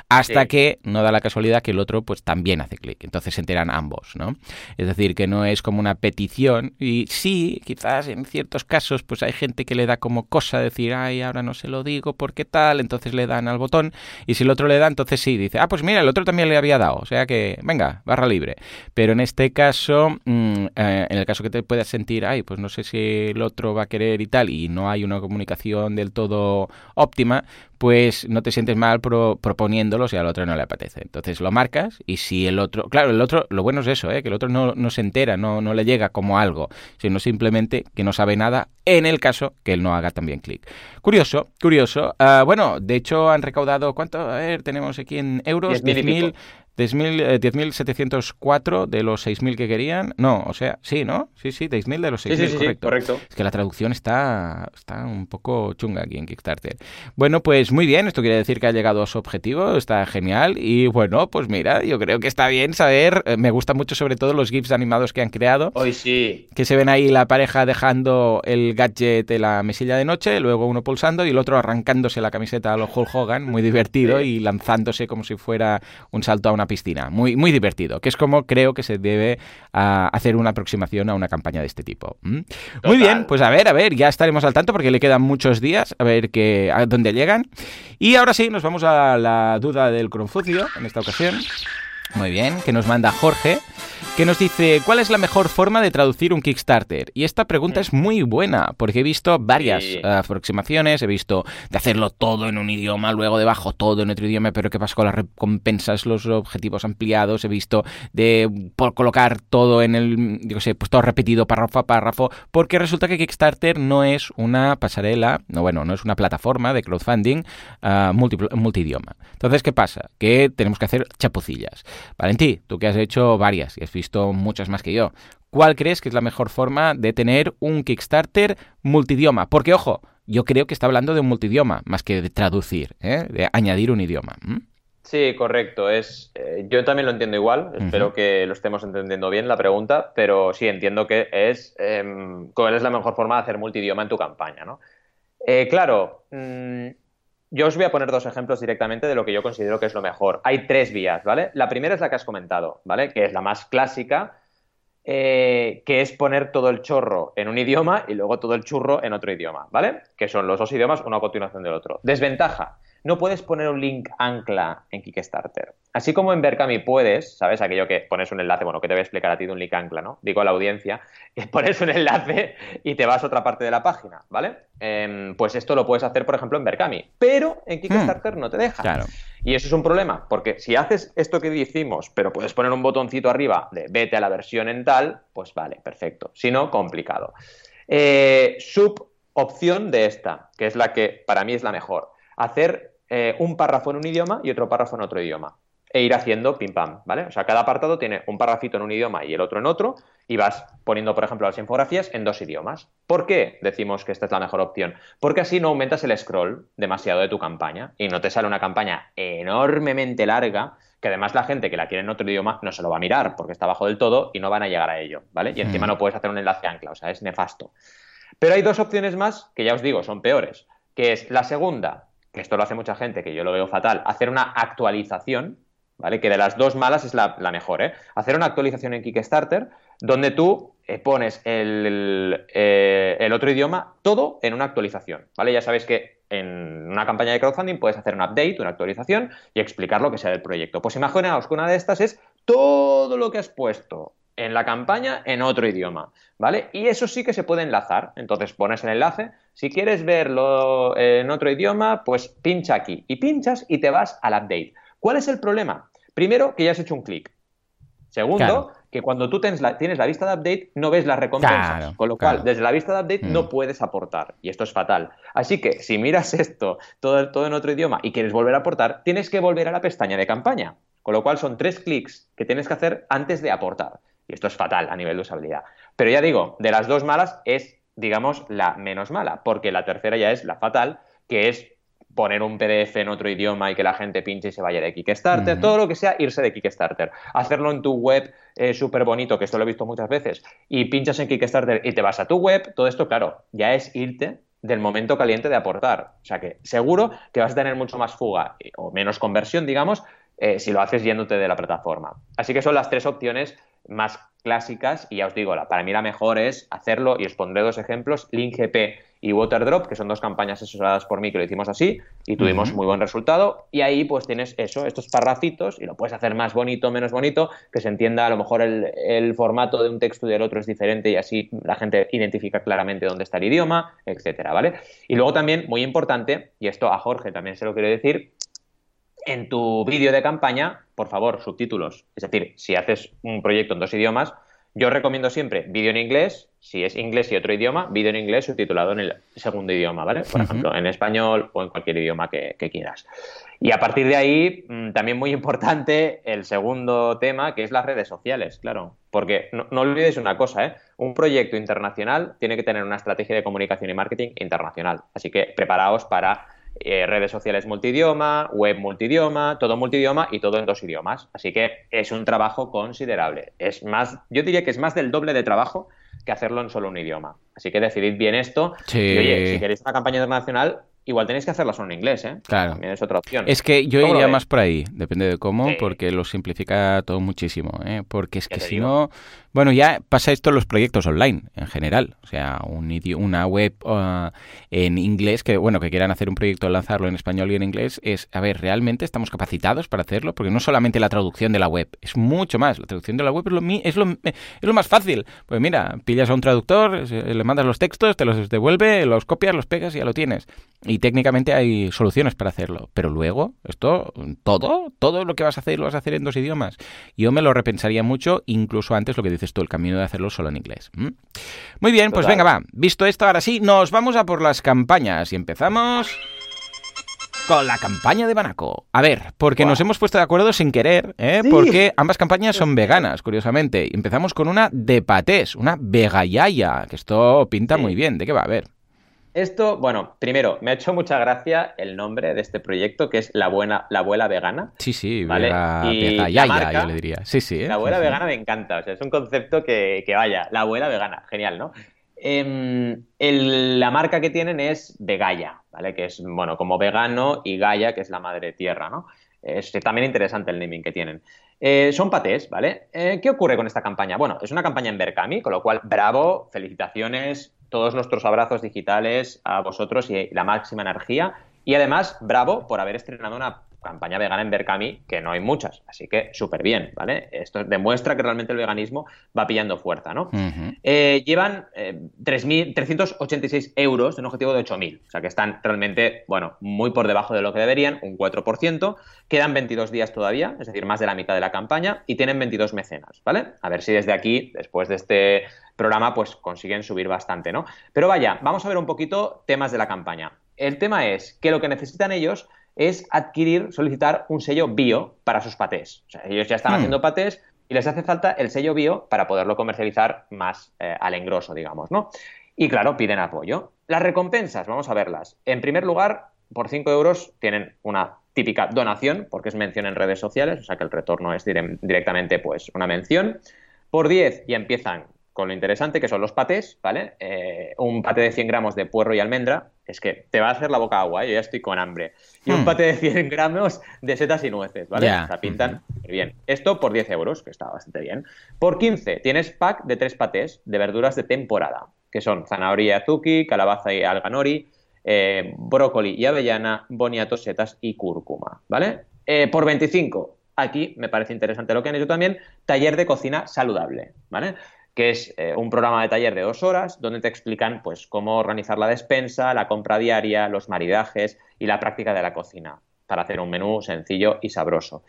Hasta Sí. que no da la casualidad que el otro pues también hace clic. Entonces se enteran ambos, ¿no? Es decir, que no es como una petición. Y sí, quizás en ciertos casos, pues hay gente que le da como cosa decir, ay, ahora no se lo digo, ¿por qué tal? Entonces le dan al botón. Y si el otro le da, entonces sí, dice, ah, pues mira, el otro también le había dado. O sea que, venga, barra libre. Pero en este caso, mm, eh, en el caso que te puedas sentir, ay, pues no sé si el otro va a querer y tal, y no hay una comunicación del todo óptima, pues no te sientes mal pro- proponiéndolo si al otro no le apetece. Entonces lo marcas y si el otro, claro, el otro, lo bueno es eso, ¿eh? que el otro no, no se entera, no, no le llega como algo, sino simplemente que no sabe nada en el caso que él no haga también clic. Curioso, curioso. Ah, bueno, de hecho han recaudado, ¿cuánto? A ver, tenemos aquí en euros, 10.000 y 10.000 pico. 10.000, eh, 10.704 de los 6.000 que querían. No, o sea, sí, ¿no? Sí, sí, 10.000 de los 6.000, Sí, sí, correcto. correcto. Es que la traducción está, está un poco chunga aquí en Kickstarter. Bueno, pues muy bien, esto quiere decir que ha llegado a su objetivo, está genial. Y bueno, pues mira, yo creo que está bien saber, eh, me gustan mucho sobre todo los GIFs animados que han creado, Hoy sí. que se ven ahí la pareja dejando el gadget en la mesilla de noche, luego uno pulsando y el otro arrancándose la camiseta a los Hulk Hogan, muy divertido, y lanzándose como si fuera un salto a una piscina. Muy, muy divertido, que es como creo que se debe ah, hacer una aproximación a una campaña de este tipo. ¿Mm? Muy bien, pues a ver, a ver, ya estaremos al tanto porque le quedan muchos días, a ver que, a dónde llegan. Y ahora sí, nos vamos a la duda del Confucio en esta ocasión. Muy bien, que nos manda Jorge, que nos dice, ¿cuál es la mejor forma de traducir un Kickstarter? Y esta pregunta es muy buena, porque he visto varias Sí. aproximaciones, he visto de hacerlo todo en un idioma, luego debajo todo en otro idioma, pero ¿qué pasa con las recompensas, los objetivos ampliados? He visto de por colocar todo en el, digo sé, pues todo repetido párrafo a párrafo, porque resulta que Kickstarter no es una pasarela, no bueno, no es una plataforma de crowdfunding multi- multidioma. Entonces, ¿qué pasa? Que tenemos que hacer chapucillas. Valentí, tú que has hecho varias y has visto muchas más que yo, ¿cuál crees que es la mejor forma de tener un Kickstarter multidioma? Porque, ojo, yo creo que está hablando de un multidioma más que de traducir, ¿eh? de añadir un idioma. Sí, correcto. Es, eh, yo también lo entiendo igual. Espero que lo estemos entendiendo bien la pregunta, pero sí entiendo que es em, cuál es la mejor forma de hacer multidioma en tu campaña, ¿no? Eh, claro, mm, yo os voy a poner dos ejemplos directamente de lo que yo considero que es lo mejor. Hay tres vías, ¿vale? La primera es la que has comentado, ¿vale? Que es la más clásica, eh, que es poner todo el chorro en un idioma y luego todo el churro en otro idioma, ¿vale? Que son los dos idiomas, una a continuación del otro. Desventaja no puedes poner un link ancla en Kickstarter. Así como en Berkami puedes, ¿sabes? Aquello que pones un enlace, bueno, que te voy a explicar a ti de un link ancla, ¿no? Digo a la audiencia, que pones un enlace y te vas a otra parte de la página, ¿vale? Em, pues esto lo puedes hacer, por ejemplo, en Berkami, pero en Kickstarter hmm. no te deja. Claro. Y eso es un problema, porque si haces esto que decimos, pero puedes poner un botoncito arriba de vete a la versión en tal, pues vale, perfecto. Si no, complicado. Eh, sub opción de esta, que es la que para mí es la mejor. Hacer eh, un párrafo en un idioma y otro párrafo en otro idioma. E ir haciendo pim pam, ¿vale? O sea, cada apartado tiene un párrafito en un idioma y el otro en otro, y vas poniendo, por ejemplo, las infografías en dos idiomas. ¿Por qué decimos que esta es la mejor opción? Porque así no aumentas el scroll demasiado de tu campaña y no te sale una campaña enormemente larga que además la gente que la quiere en otro idioma no se lo va a mirar porque está abajo del todo y no van a llegar a ello, ¿vale? Y encima no puedes hacer un enlace ancla, o sea, es nefasto. Pero hay dos opciones más que ya os digo, son peores, que es la segunda, que esto lo hace mucha gente, que yo lo veo fatal, hacer una actualización, ¿vale? Que de las dos malas es la, mejor, ¿eh? Hacer una actualización en Kickstarter donde tú eh, pones el, eh, el, otro idioma todo en una actualización, ¿vale? Ya sabéis que en una campaña de crowdfunding puedes hacer un update, una actualización y explicar lo que sea del proyecto. Pues imaginaos que una de estas es todo lo que has puesto en la campaña en otro idioma, ¿vale? Y eso sí que se puede enlazar. Entonces pones el enlace. Si quieres verlo en otro idioma, pues pincha aquí. Y pinchas y te vas al update. ¿Cuál es el problema? Primero, que ya has hecho un clic. Segundo, que cuando tú tienes la, tienes la, vista de update no ves las recompensas. con lo cual, desde la vista de update no mm. puedes aportar. Y esto es fatal. Así que si miras esto todo, todo en otro idioma y quieres volver a aportar, tienes que volver a la pestaña de campaña. Con lo cual son tres clics que tienes que hacer antes de aportar. Y esto es fatal a nivel de usabilidad. Pero ya digo, de las dos malas es, digamos, la menos mala, porque la tercera ya es la fatal, que es poner un PDF en otro idioma y que la gente pinche y se vaya de Kickstarter, todo lo que sea irse de Kickstarter. Hacerlo en tu web eh, súper bonito, que esto lo he visto muchas veces, y pinchas en Kickstarter y te vas a tu web, todo esto, claro, ya es irte del momento caliente de aportar. O sea que seguro que vas a tener mucho más fuga o menos conversión, digamos, eh, si lo haces yéndote de la plataforma. Así que son las tres opciones más clásicas y ya os digo, la, para mí la mejor es hacerlo y os pondré dos ejemplos, LinkGP y Waterdrop, que son dos campañas asesoradas por mí que lo hicimos así y tuvimos muy buen resultado y ahí pues tienes eso, estos parrafitos y lo puedes hacer más bonito, menos bonito, que se entienda a lo mejor el, el formato de un texto y del otro es diferente y así la gente identifica claramente dónde está el idioma, etcétera, ¿vale? Y luego también, muy importante, y esto a Jorge también se lo quiero decir, en tu vídeo de campaña, por favor, subtítulos. Es decir, si haces un proyecto en dos idiomas, yo recomiendo siempre vídeo en inglés, si es inglés y otro idioma, vídeo en inglés subtitulado en el segundo idioma, ¿vale? Por ejemplo, en español o en cualquier idioma que, quieras. Y a partir de ahí, mm, también muy importante el segundo tema, que es las redes sociales, claro. Porque no, no olvidéis una cosa, ¿eh? Un proyecto internacional tiene que tener una estrategia de comunicación y marketing internacional. Así que preparaos para eh, redes sociales multidioma, web multidioma, todo multidioma y todo en dos idiomas. Así que es un trabajo considerable. Es más, yo diría que es más del doble de trabajo que hacerlo en solo un idioma. Así que decidid bien esto. Y oye, si queréis una campaña internacional, igual tenéis que hacerla solo en inglés, ¿eh? Claro. También es otra opción. Es que yo iría más por ahí, depende de cómo, porque lo simplifica todo muchísimo, ¿eh? Porque es que si no... Bueno, ya pasa esto en los proyectos online, en general. O sea, un una web uh, en inglés, que bueno, que quieran hacer un proyecto, lanzarlo en español y en inglés, es, a ver, ¿realmente estamos capacitados para hacerlo? Porque no solamente la traducción de la web, es mucho más. La traducción de la web es lo, es lo, es lo más fácil. Pues mira, pillas a un traductor, le mandas los textos, te los devuelve, los copias, los pegas y ya lo tienes. Y técnicamente hay soluciones para hacerlo. Pero luego, esto, todo, todo lo que vas a hacer lo vas a hacer en dos idiomas. Yo me lo repensaría mucho, incluso antes lo que dices esto el camino de hacerlo solo en inglés. Muy bien, pues venga, va. Visto esto, ahora sí, nos vamos a por las campañas y empezamos con la campaña de Banaco. A ver, porque nos hemos puesto de acuerdo sin querer, ¿eh? porque ambas campañas son veganas, curiosamente. Empezamos con una de patés, una vegayaya, que esto pinta muy bien. ¿De qué va a ver? Esto, bueno, primero, me ha hecho mucha gracia el nombre de este proyecto, que es La, buena, la Abuela Vegana. Sí, sí, ¿vale? y ya, ya, yo le diría. Sí, sí. ¿eh? La Abuela Vegana me encanta, o sea, es un concepto que, que vaya, la Abuela Vegana, genial, ¿no? Em, la marca que tienen es Vegaya, ¿vale? Que es, bueno, como vegano y Gaia, que es la madre tierra, ¿no? Es también interesante el naming que tienen. Eh, son patés, ¿vale? Eh, ¿Qué ocurre con esta campaña? Bueno, es una campaña en Berkami, con lo cual, bravo, felicitaciones, todos nuestros abrazos digitales a vosotros y la máxima energía. Y además, bravo por haber estrenado una campaña vegana en Berkami, que no hay muchas, así que súper bien, ¿vale? Esto demuestra que realmente el veganismo va pillando fuerza, ¿no? Eh, llevan 3.386 euros de un objetivo de 8.000, o sea que están realmente, bueno, muy por debajo de lo que deberían, un 4%, quedan 22 días todavía, es decir, más de la mitad de la campaña, y tienen 22 mecenas, ¿vale? A ver si desde aquí, después de este programa, pues consiguen subir bastante, ¿no? Pero vaya, vamos a ver un poquito temas de la campaña. El tema es que lo que necesitan ellos es adquirir, solicitar un sello bio para sus patés. O sea, ellos ya están hmm. haciendo patés y les hace falta el sello bio para poderlo comercializar más eh, al engroso, digamos, ¿no? Y claro, piden apoyo. Las recompensas, vamos a verlas. En primer lugar, por 5 euros tienen una típica donación, porque es mención en redes sociales, o sea que el retorno es directamente pues una mención. Por 10 ya empiezan con lo interesante que son los patés, ¿vale? Eh, un pate de 100 gramos de puerro y almendra, es que te va a hacer la boca agua, ¿eh? yo ya estoy con hambre. Y un hmm. pate de 100 gramos de setas y nueces, ¿vale? O sea, pintan bien. Esto por 10 euros, que está bastante bien. Por 15 tienes pack de tres patés de verduras de temporada, que son zanahoria y azuki, calabaza y alganori, eh, brócoli y avellana, boniato, setas y cúrcuma, ¿vale? por 25, aquí me parece interesante lo que han hecho también, taller de cocina saludable, ¿vale? Que es eh, un programa de taller de dos horas donde te explican pues, cómo organizar la despensa, la compra diaria, los maridajes y la práctica de la cocina para hacer un menú sencillo y sabroso.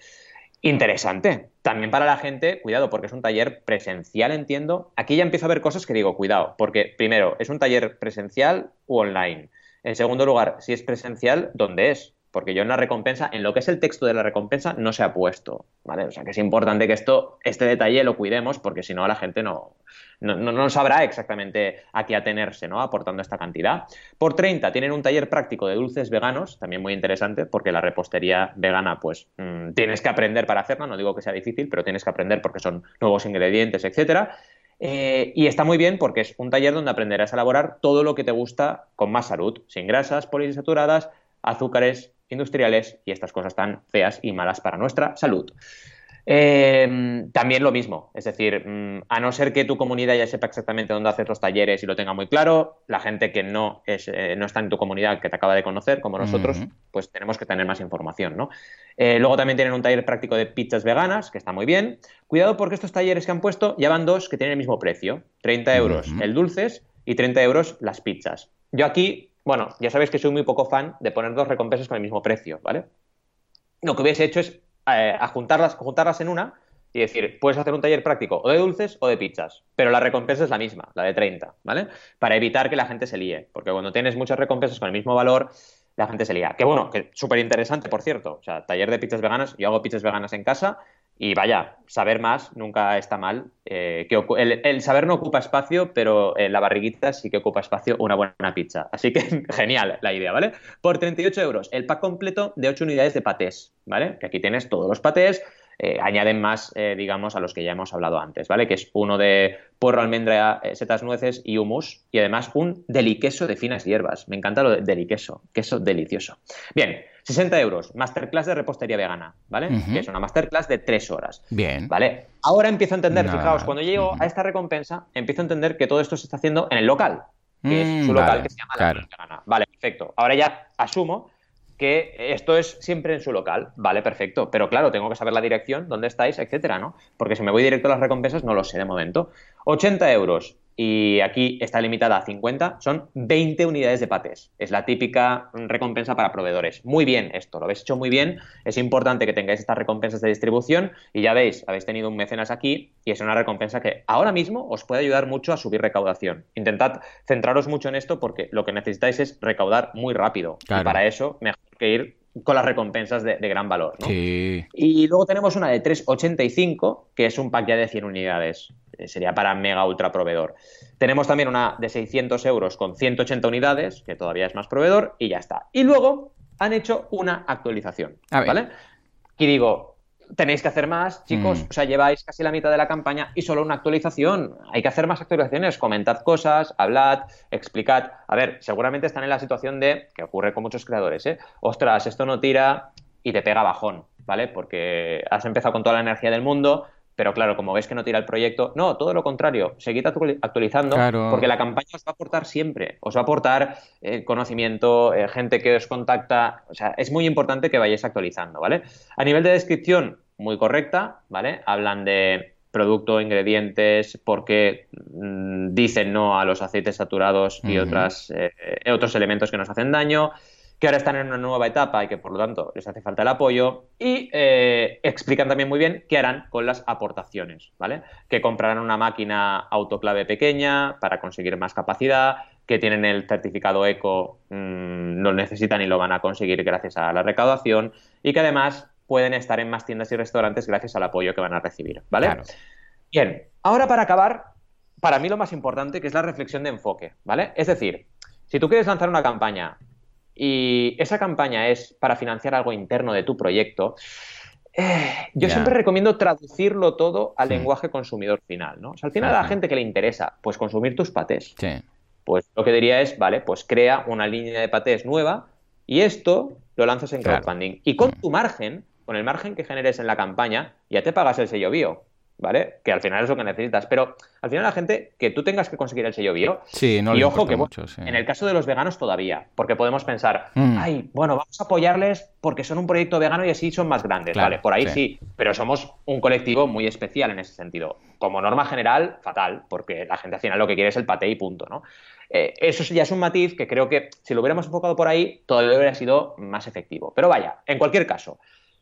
Interesante. También para la gente, cuidado, porque es un taller presencial, entiendo. Aquí ya empiezo a ver cosas que digo, cuidado, porque primero, ¿es un taller presencial u online? En segundo lugar, si es presencial, ¿dónde es? Porque yo en la recompensa, en lo que es el texto de la recompensa, no se ha puesto, ¿vale? O sea que es importante que esto, este detalle lo cuidemos, porque si no la gente no, no, sabrá exactamente a qué atenerse, ¿no? Aportando esta cantidad. Por 30 tienen un taller práctico de dulces veganos, también muy interesante, porque la repostería vegana, pues, mm, tienes que aprender para hacerla, no digo que sea difícil, pero tienes que aprender porque son nuevos ingredientes, etcétera. Eh, y está muy bien porque es un taller donde aprenderás a elaborar todo lo que te gusta con más salud, sin grasas poliinsaturadas, azúcares, industriales y estas cosas tan feas y malas para nuestra salud. Eh, también lo mismo, es decir, mm, a no ser que tu comunidad ya sepa exactamente dónde haces los talleres y lo tenga muy claro, la gente que no, es, eh, no está en tu comunidad, que te acaba de conocer, como nosotros, pues tenemos que tener más información, ¿no? Eh, luego también tienen un taller práctico de pizzas veganas, que está muy bien. Cuidado porque estos talleres que han puesto ya van dos que tienen el mismo precio, 30 euros el dulces y 30 euros las pizzas. Yo aquí bueno, ya sabéis que soy muy poco fan de poner dos recompensas con el mismo precio, ¿vale? Lo que hubiese hecho es eh, juntarlas, juntarlas en una y decir, puedes hacer un taller práctico o de dulces o de pizzas, pero la recompensa es la misma, la de 30, ¿vale? Para evitar que la gente se líe, porque cuando tienes muchas recompensas con el mismo valor, la gente se lía. Que bueno, que súper interesante, por cierto. O sea, taller de pizzas veganas, yo hago pizzas veganas en casa y vaya, saber más nunca está mal. Eh, que el, saber no ocupa espacio, pero en la barriguita sí que ocupa espacio una buena pizza. Así que genial la idea, ¿vale? Por 38 euros, el pack completo de 8 unidades de patés, ¿vale? Que aquí tienes todos los patés, eh, añaden más, eh, digamos, a los que ya hemos hablado antes, ¿vale? Que es uno de porro, almendra, setas, nueces y humus. Y además un deliqueso de finas hierbas. Me encanta lo de deliqueso, queso delicioso. Bien, 60 euros, masterclass de repostería vegana, ¿vale? Que es una masterclass de 3 horas. Bien. ¿Vale? Ahora empiezo a entender, fijaos, cuando llego a esta recompensa, empiezo a entender que todo esto se está haciendo en el local, que es mm, su local que se llama la Vegana. Vale, perfecto. Ahora ya asumo que esto es siempre en su local. Vale, perfecto. Pero claro, tengo que saber la dirección, dónde estáis, etcétera, ¿no? Porque si me voy directo a las recompensas, no lo sé de momento. 80 euros y aquí está limitada a 50, son 20 unidades de patés. Es la típica recompensa para proveedores. Muy bien esto, lo habéis hecho muy bien. Es importante que tengáis estas recompensas de distribución y ya veis, habéis tenido un mecenas aquí y es una recompensa que ahora mismo os puede ayudar mucho a subir recaudación. Intentad centraros mucho en esto porque lo que necesitáis es recaudar muy rápido. Y para eso, mejor que ir con las recompensas de, gran valor. ¿no? Y luego tenemos una de 3,85, que es un pack ya de 100 unidades. Sería para mega ultra proveedor. Tenemos también una de 600 euros con 180 unidades, que todavía es más proveedor, y ya está. Y luego han hecho una actualización, ¿vale? Y digo, tenéis que hacer más, chicos, mm. o sea, lleváis casi la mitad de la campaña y solo una actualización. Hay que hacer más actualizaciones, comentad cosas, hablad, explicad. A ver, seguramente están en la situación de, que ocurre con muchos creadores, ¿eh? Ostras, esto no tira y te pega bajón, ¿vale? Porque has empezado con toda la energía del mundo, pero claro, como ves que no tira el proyecto, no, todo lo contrario, seguid actualizando, porque la campaña os va a aportar siempre, os va a aportar eh, conocimiento, eh, gente que os contacta, o sea, es muy importante que vayáis actualizando, ¿vale? A nivel de descripción, muy correcta, ¿vale? Hablan de producto, ingredientes, porque mm, dicen no a los aceites saturados y otras, eh, otros elementos que nos hacen daño que ahora están en una nueva etapa y que por lo tanto les hace falta el apoyo y eh, explican también muy bien qué harán con las aportaciones, ¿vale? Que comprarán una máquina autoclave pequeña para conseguir más capacidad, que tienen el certificado ECO, mm, lo necesitan y lo van a conseguir gracias a la recaudación y que además pueden estar en más tiendas y restaurantes gracias al apoyo que van a recibir, ¿vale? Bien, ahora para acabar, para mí lo más importante que es la reflexión de enfoque, ¿vale? Es decir, si tú quieres lanzar una campaña y esa campaña es para financiar algo interno de tu proyecto, eh, yo siempre recomiendo traducirlo todo al lenguaje consumidor final, ¿no? O sea, al final a la gente que le interesa, pues consumir tus patés. Pues lo que diría es, vale, pues crea una línea de patés nueva y esto lo lanzas en crowdfunding. Y con tu margen, con el margen que generes en la campaña, ya te pagas el sello bio. ¿Vale? Que al final es lo que necesitas. Pero al final la gente, que tú tengas que conseguir el sello bio. Sí, no y ojo que mucho, en el caso de los veganos todavía, porque podemos pensar, mm. ay, bueno, vamos a apoyarles porque son un proyecto vegano y así son más grandes, ¿vale? Por ahí sí. pero somos un colectivo muy especial en ese sentido. Como norma general, fatal, porque la gente al final lo que quiere es el pate y punto, ¿no? Eh, eso ya es un matiz que creo que si lo hubiéramos enfocado por ahí, todavía hubiera sido más efectivo. Pero vaya, en cualquier caso,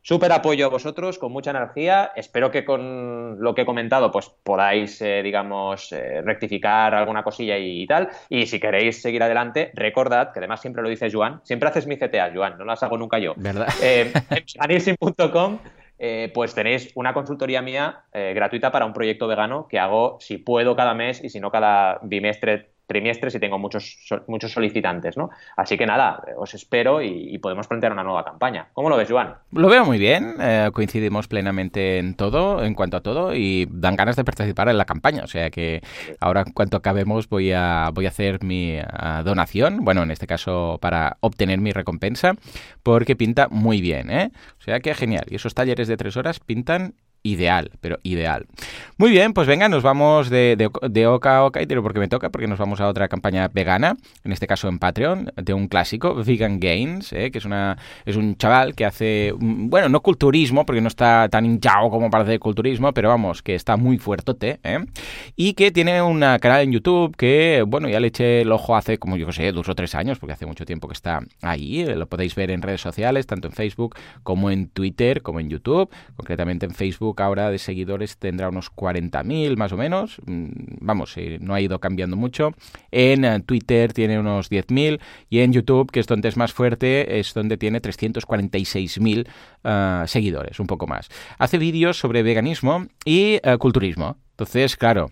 Súper apoyo a vosotros, con mucha energía. Espero que con lo que he comentado, pues podáis, eh, digamos, eh, rectificar alguna cosilla y, tal. Y si queréis seguir adelante, recordad, que además siempre lo dice Joan, siempre haces mi CTA, Joan, no las hago nunca yo. ¿Verdad? Eh, en eh, pues tenéis una consultoría mía gratuita para un proyecto vegano que hago si puedo cada mes y si no cada bimestre trimestres y tengo muchos, muchos solicitantes, ¿no? Así que nada, os espero y, podemos plantear una nueva campaña. ¿Cómo lo ves, Juan? Lo veo muy bien, eh, coincidimos plenamente en todo, en cuanto a todo, y dan ganas de participar en la campaña. O sea que ahora, en cuanto acabemos, voy a, voy a hacer mi donación, bueno, en este caso para obtener mi recompensa, porque pinta muy bien, ¿eh? O sea que genial. Y esos talleres de tres horas pintan ideal, pero ideal. Muy bien, pues venga, nos vamos de, de, oca a oca y porque me toca, porque nos vamos a otra campaña vegana, en este caso en Patreon, de un clásico, Vegan Gains, ¿eh? que es, una, es un chaval que hace, mm, bueno, no culturismo, porque no está tan hinchado como para hacer culturismo, pero vamos, que está muy fuertote, ¿eh? y que tiene un canal en YouTube que, bueno, ya le eché el ojo hace, como yo sé, dos o tres años, porque hace mucho tiempo que está ahí, eh, lo podéis ver en redes sociales, tanto en Facebook como en Twitter, como en YouTube, concretamente en Facebook ahora de seguidores tendrá unos 40.000 más o menos. Mm, vamos, eh, no ha ido cambiando mucho. En eh, Twitter tiene unos 10.000 y en YouTube, que es donde es más fuerte, es donde tiene 346.000 uh, seguidores, un poco más. Hace vídeos sobre veganismo y culturismo. Entonces, claro,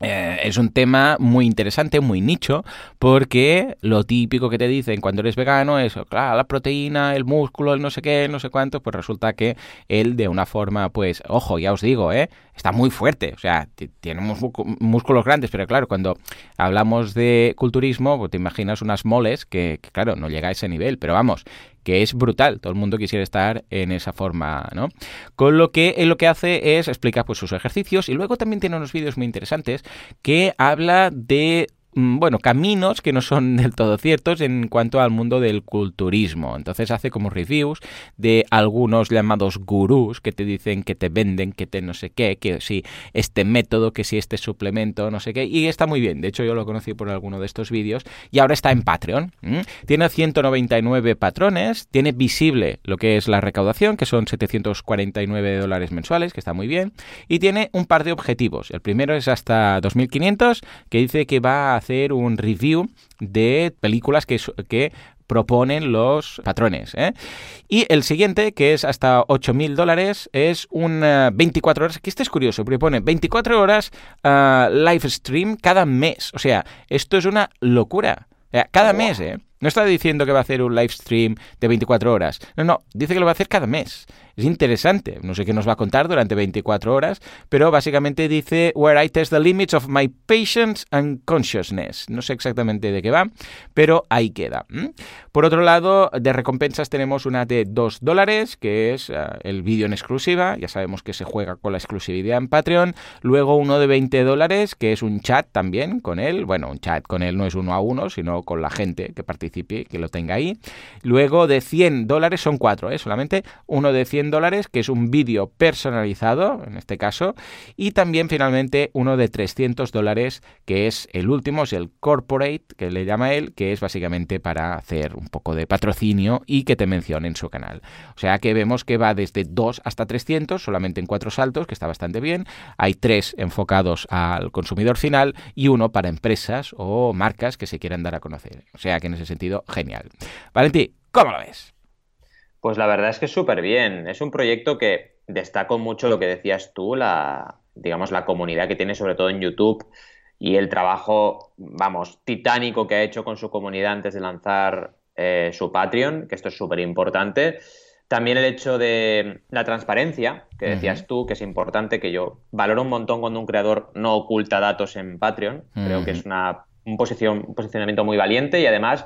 eh, es un tema muy interesante, muy nicho, porque lo típico que te dicen cuando eres vegano es, claro, la proteína, el músculo, el no sé qué, no sé cuánto, pues resulta que él de una forma, pues, ojo, ya os digo, ¿eh? Está muy fuerte, o sea, tiene músculos grandes, pero claro, cuando hablamos de culturismo, pues te imaginas unas moles que, claro, no llega a ese nivel, pero vamos, que es brutal, todo el mundo quisiera estar en esa forma, ¿no? Con lo que él lo que hace es explicar pues sus ejercicios y luego también tiene unos vídeos muy interesantes que habla de bueno, caminos que no son del todo ciertos en cuanto al mundo del culturismo. Entonces hace como reviews de algunos llamados gurús que te dicen que te venden, que te no sé qué, que si este método, que si este suplemento, no sé qué. Y está muy bien. De hecho, yo lo conocí por alguno de estos vídeos y ahora está en Patreon. Tiene 199 patrones, tiene visible lo que es la recaudación, que son 749 dólares mensuales, que está muy bien. Y tiene un par de objetivos. El primero es hasta 2500, que dice que va a un review de películas que, que proponen los patrones. ¿eh? Y el siguiente, que es hasta 8.000 dólares, es un 24 horas, que este es curioso, porque pone 24 horas uh, live stream cada mes. O sea, esto es una locura. Cada mes, ¿eh? No está diciendo que va a hacer un live stream de 24 horas. No, no, dice que lo va a hacer cada mes. Es interesante. No sé qué nos va a contar durante 24 horas, pero básicamente dice Where I test the limits of my patience and consciousness. No sé exactamente de qué va, pero ahí queda. Por otro lado, de recompensas tenemos una de 2 dólares, que es eh, el vídeo en exclusiva. Ya sabemos que se juega con la exclusividad en Patreon. Luego uno de 20 dólares, que es un chat también con él. Bueno, un chat con él no es uno a uno, sino con la gente que que lo tenga ahí. Luego de 100 dólares, son cuatro, ¿eh? solamente uno de 100 dólares, que es un vídeo personalizado, en este caso, y también finalmente uno de 300 dólares, que es el último, es el corporate, que le llama él, que es básicamente para hacer un poco de patrocinio y que te mencione en su canal. O sea que vemos que va desde 2 hasta 300, solamente en cuatro saltos, que está bastante bien. Hay tres enfocados al consumidor final y uno para empresas o marcas que se quieran dar a conocer. O sea que en ese sentido, genial. Valentí, ¿cómo lo ves? Pues la verdad es que súper bien. Es un proyecto que destaco mucho lo que decías tú, la, digamos, la comunidad que tiene sobre todo en YouTube y el trabajo, vamos, titánico que ha hecho con su comunidad antes de lanzar eh, su Patreon, que esto es súper importante. También el hecho de la transparencia, que decías tú, que es importante, que yo valoro un montón cuando un creador no oculta datos en Patreon. Creo que es una, un, posición, un posicionamiento muy valiente y además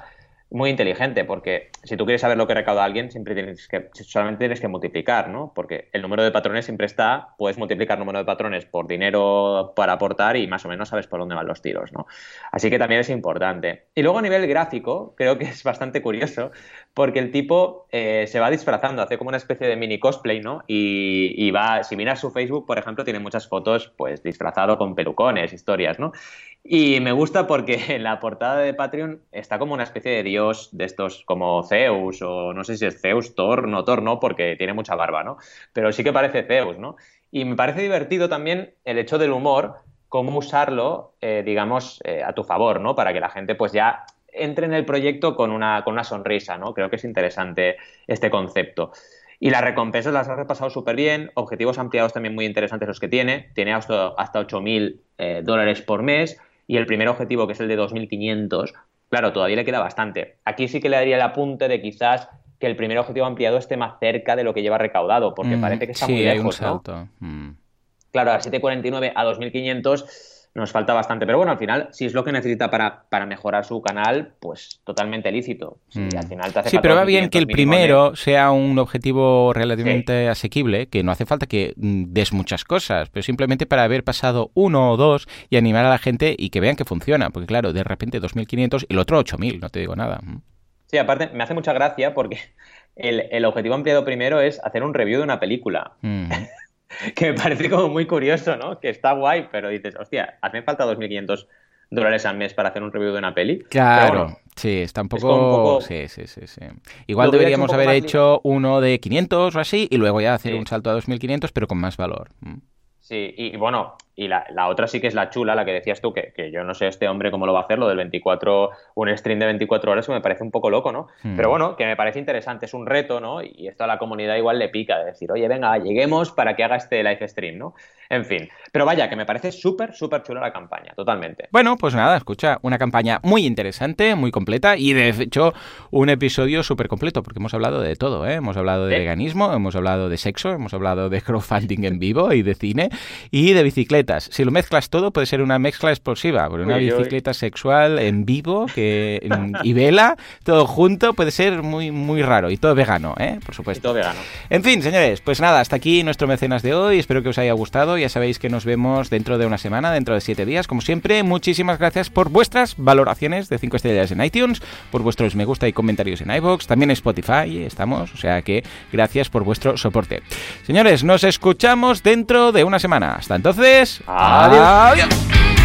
muy inteligente, porque si tú quieres saber lo que recauda alguien, siempre tienes que, solamente tienes que multiplicar, ¿no? Porque el número de patrones siempre está, puedes multiplicar el número de patrones por dinero para aportar y más o menos sabes por dónde van los tiros, ¿no? Así que también es importante. Y luego a nivel gráfico, creo que es bastante curioso, porque el tipo eh, se va disfrazando, hace como una especie de mini cosplay, ¿no? Y, y va, si miras su Facebook, por ejemplo, tiene muchas fotos, pues disfrazado con pelucones, historias, ¿no? Y me gusta porque en la portada de Patreon está como una especie de dios de estos como Zeus o no sé si es Zeus, Thor, no Thor no porque tiene mucha barba, ¿no? Pero sí que parece Zeus, ¿no? Y me parece divertido también el hecho del humor, cómo usarlo, eh, digamos, eh, a tu favor, ¿no? Para que la gente pues ya entre en el proyecto con una, con una sonrisa, ¿no? Creo que es interesante este concepto. Y las recompensas las ha repasado súper bien, objetivos ampliados también muy interesantes los que tiene, tiene hasta, hasta 8.000 eh, dólares por mes, y el primer objetivo, que es el de 2.500, claro, todavía le queda bastante. Aquí sí que le daría el apunte de quizás que el primer objetivo ampliado esté más cerca de lo que lleva recaudado, porque mm, parece que está muy lejos. Hay un salto. Mm. Claro, a 749 a 2.500 nos falta bastante. Pero bueno, al final, si es lo que necesita para, para mejorar su canal, pues totalmente lícito. Mm. sí, pero va bien que el primero sea un objetivo relativamente asequible, que no hace falta que mm, des muchas cosas, pero simplemente para haber pasado uno o dos y animar a la gente y que vean que funciona. Porque claro, de repente 2.500 y el otro 8.000, no te digo nada. Mm. Sí, aparte me hace mucha gracia porque el, el objetivo ampliado primero es hacer un review de una película. que me parece como muy curioso, ¿no? Que está guay, pero dices, hostia, hace falta 2.500 dólares al mes para hacer un review de una peli. Claro, sí, está un poco... Sí, sí, sí, sí. Igual deberíamos haber hecho uno de 500 o así y luego ya hacer un salto a 2.500, pero con más valor. Mm. Sí, y, bueno, y la, otra sí que es la chula, la que decías tú, que, que, yo no sé este hombre cómo lo va a hacer, lo del 24, un stream de 24 horas, que me parece un poco loco, ¿no? Hmm. Pero bueno, que me parece interesante, es un reto, ¿no? Y esto a la comunidad igual le pica, de decir, oye, venga, lleguemos para que haga este live stream, ¿no? En fin, pero vaya, que me parece súper, súper chula la campaña, totalmente. Bueno, pues nada, escucha, una campaña muy interesante, muy completa y de hecho un episodio súper completo, porque hemos hablado de todo, ¿eh? Hemos hablado de veganismo, hemos hablado de sexo, hemos hablado de crowdfunding en vivo y de cine y de bicicletas. Si lo mezclas todo, puede ser una mezcla explosiva, una bicicleta sexual en vivo que, y vela, todo junto, puede ser muy, muy raro. Y todo vegano, ¿eh? Por supuesto. todo vegano. En fin, señores, pues nada, hasta aquí nuestro mecenas de hoy. Espero que os haya gustado. Ya sabéis que nos vemos dentro de una semana, dentro de siete días. Como siempre, muchísimas gracias por vuestras valoraciones de 5 estrellas en iTunes, por vuestros me gusta y comentarios en iBox, también en Spotify estamos. O sea que gracias por vuestro soporte. Señores, nos escuchamos dentro de una semana. Hasta entonces, Adiós.